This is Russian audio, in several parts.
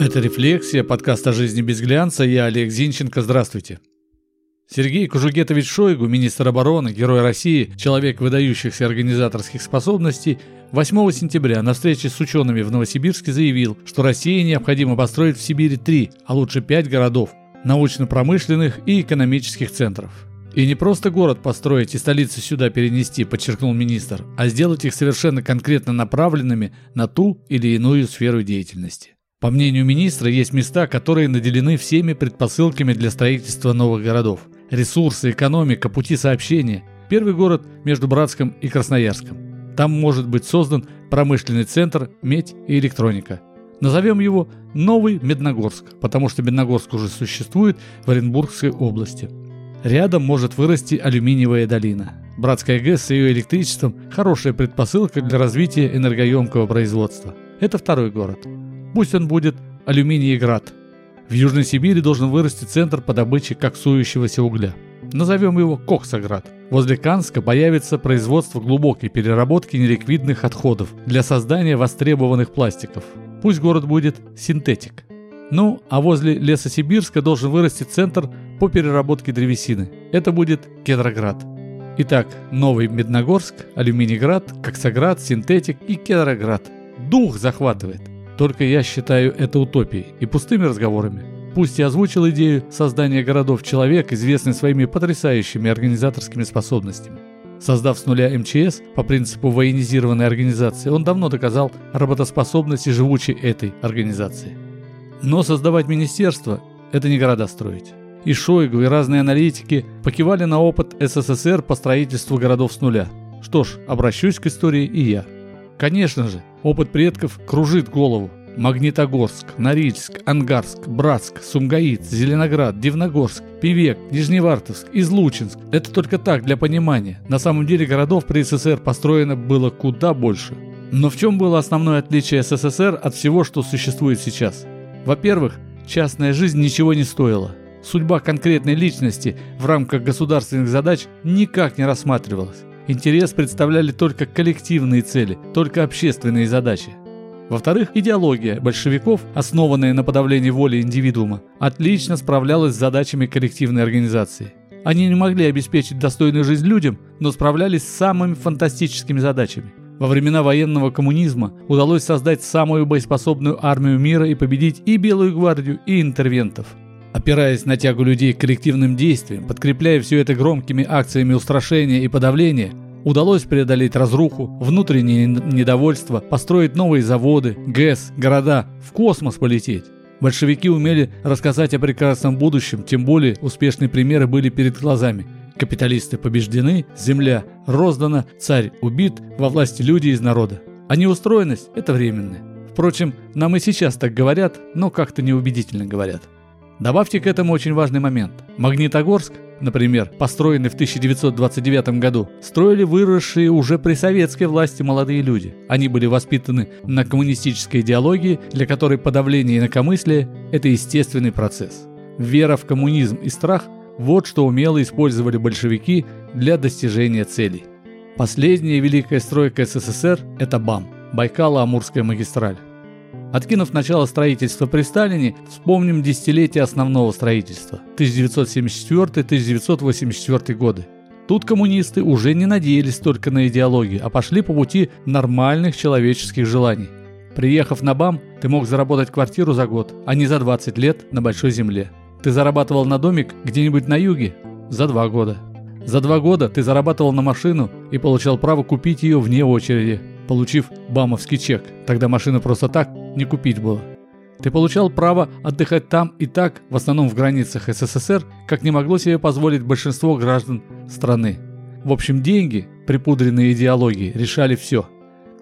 Это «Рефлексия», подкаст о жизни без глянца. Я Олег Зинченко. Здравствуйте. Сергей Кужугетович Шойгу, министр обороны, герой России, человек выдающихся организаторских способностей, 8 сентября на встрече с учеными в Новосибирске заявил, что России необходимо построить в Сибири три, а лучше пять городов – научно-промышленных и экономических центров. И не просто город построить и столицу сюда перенести, подчеркнул министр, а сделать их совершенно конкретно направленными на ту или иную сферу деятельности. По мнению министра, есть места, которые наделены всеми предпосылками для строительства новых городов. Ресурсы, экономика, пути сообщения. Первый город между Братском и Красноярском. Там может быть создан промышленный центр, медь и электроника. Назовем его Новый Медногорск, потому что Медногорск уже существует в Оренбургской области. Рядом может вырасти алюминиевая долина. Братская ГЭС с ее электричеством – хорошая предпосылка для развития энергоемкого производства. Это второй город. Пусть он будет Алюминиеград. В Южной Сибири должен вырасти центр по добыче коксующегося угля. Назовем его Коксоград. Возле Канска появится производство глубокой переработки неликвидных отходов для создания востребованных пластиков. Пусть город будет синтетик. Ну, а возле Лесосибирска должен вырасти центр по переработке древесины. Это будет Кедроград. Итак, Новый Медногорск, Алюминиград, Коксоград, Синтетик и Кедроград. Дух захватывает. Только я считаю это утопией и пустыми разговорами. Пусть и озвучил идею создания городов человек, известный своими потрясающими организаторскими способностями. Создав с нуля МЧС по принципу военизированной организации, он давно доказал работоспособность и живучей этой организации. Но создавать министерство – это не города строить. И Шойгу, и разные аналитики покивали на опыт СССР по строительству городов с нуля. Что ж, обращусь к истории и я. Конечно же, опыт предков кружит голову. Магнитогорск, Норильск, Ангарск, Братск, Сумгаит, Зеленоград, Дивногорск, Певек, Нижневартовск, Излучинск. Это только так, для понимания. На самом деле городов при СССР построено было куда больше. Но в чем было основное отличие СССР от всего, что существует сейчас? Во-первых, частная жизнь ничего не стоила. Судьба конкретной личности в рамках государственных задач никак не рассматривалась. Интерес представляли только коллективные цели, только общественные задачи. Во-вторых, идеология большевиков, основанная на подавлении воли индивидуума, отлично справлялась с задачами коллективной организации. Они не могли обеспечить достойную жизнь людям, но справлялись с самыми фантастическими задачами. Во времена военного коммунизма удалось создать самую боеспособную армию мира и победить и Белую гвардию, и интервентов. Опираясь на тягу людей к коллективным действиям, подкрепляя все это громкими акциями устрашения и подавления, удалось преодолеть разруху, внутреннее недовольство, построить новые заводы, ГЭС, города, в космос полететь. Большевики умели рассказать о прекрасном будущем, тем более успешные примеры были перед глазами. Капиталисты побеждены, земля роздана, царь убит, во власти люди из народа. А неустроенность – это временное. Впрочем, нам и сейчас так говорят, но как-то неубедительно говорят. Добавьте к этому очень важный момент. Магнитогорск, например, построенный в 1929 году, строили выросшие уже при советской власти молодые люди. Они были воспитаны на коммунистической идеологии, для которой подавление инакомыслия – это естественный процесс. Вера в коммунизм и страх – вот что умело использовали большевики для достижения целей. Последняя великая стройка СССР – это БАМ – Байкало-Амурская магистраль. Откинув начало строительства при Сталине, вспомним десятилетие основного строительства 1974-1984 годы. Тут коммунисты уже не надеялись только на идеологию, а пошли по пути нормальных человеческих желаний. Приехав на БАМ, ты мог заработать квартиру за год, а не за 20 лет на большой земле. Ты зарабатывал на домик где-нибудь на юге за два года. За два года ты зарабатывал на машину и получал право купить ее вне очереди, получив бамовский чек. Тогда машину просто так не купить было. Ты получал право отдыхать там и так, в основном в границах СССР, как не могло себе позволить большинство граждан страны. В общем, деньги, припудренные идеологией, решали все.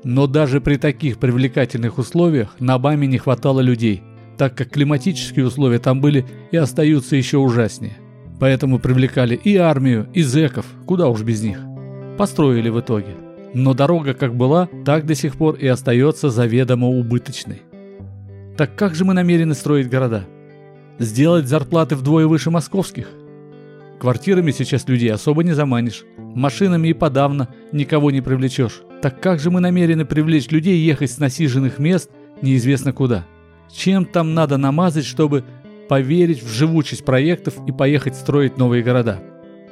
Но даже при таких привлекательных условиях на БАМе не хватало людей, так как климатические условия там были и остаются еще ужаснее. Поэтому привлекали и армию, и зэков, куда уж без них. Построили в итоге – но дорога как была, так до сих пор и остается заведомо убыточной. Так как же мы намерены строить города? Сделать зарплаты вдвое выше московских? Квартирами сейчас людей особо не заманишь. Машинами и подавно никого не привлечешь. Так как же мы намерены привлечь людей ехать с насиженных мест неизвестно куда? Чем там надо намазать, чтобы поверить в живучесть проектов и поехать строить новые города?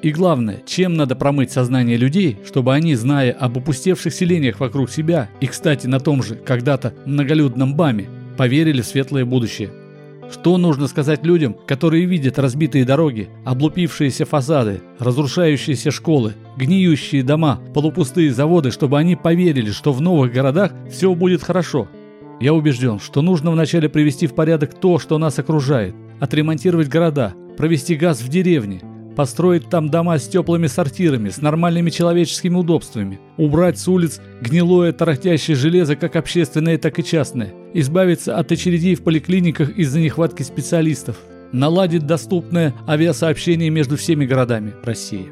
И главное, чем надо промыть сознание людей, чтобы они, зная об опустевших селениях вокруг себя и, кстати, на том же когда-то многолюдном БАМе, поверили в светлое будущее? Что нужно сказать людям, которые видят разбитые дороги, облупившиеся фасады, разрушающиеся школы, гниющие дома, полупустые заводы, чтобы они поверили, что в новых городах все будет хорошо? Я убежден, что нужно вначале привести в порядок то, что нас окружает, отремонтировать города, провести газ в деревне, построить там дома с теплыми сортирами, с нормальными человеческими удобствами, убрать с улиц гнилое тарахтящее железо как общественное, так и частное, избавиться от очередей в поликлиниках из-за нехватки специалистов, наладить доступное авиасообщение между всеми городами России.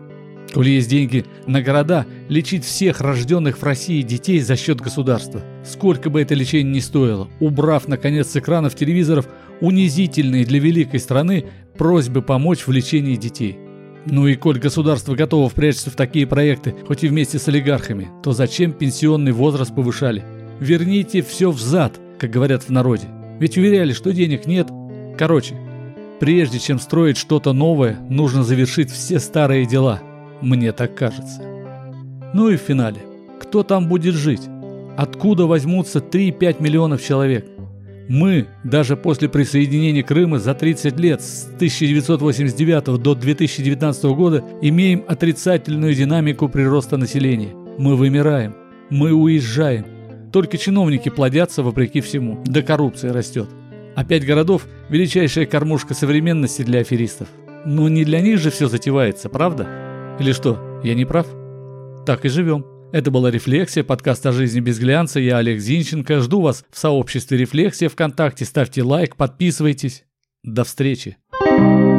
Коли есть деньги на города, лечить всех рожденных в России детей за счет государства. Сколько бы это лечение ни стоило, убрав, наконец, с экранов телевизоров унизительные для великой страны просьбы помочь в лечении детей. Ну и коль государство готово впрячься в такие проекты, хоть и вместе с олигархами, то зачем пенсионный возраст повышали? Верните все взад, как говорят в народе. Ведь уверяли, что денег нет. Короче, прежде чем строить что-то новое, нужно завершить все старые дела. Мне так кажется. Ну и в финале. Кто там будет жить? Откуда возьмутся 3-5 миллионов человек? Мы, даже после присоединения Крыма за 30 лет с 1989 до 2019 года, имеем отрицательную динамику прироста населения. Мы вымираем, мы уезжаем. Только чиновники плодятся вопреки всему, да коррупция растет. А пять городов – величайшая кормушка современности для аферистов. Но не для них же все затевается, правда? Или что, я не прав? Так и живем. Это была «Рефлексия», подкаст о жизни без глянца. Я Олег Зинченко. Жду вас в сообществе «Рефлексия» ВКонтакте. Ставьте лайк, подписывайтесь. До встречи. thank you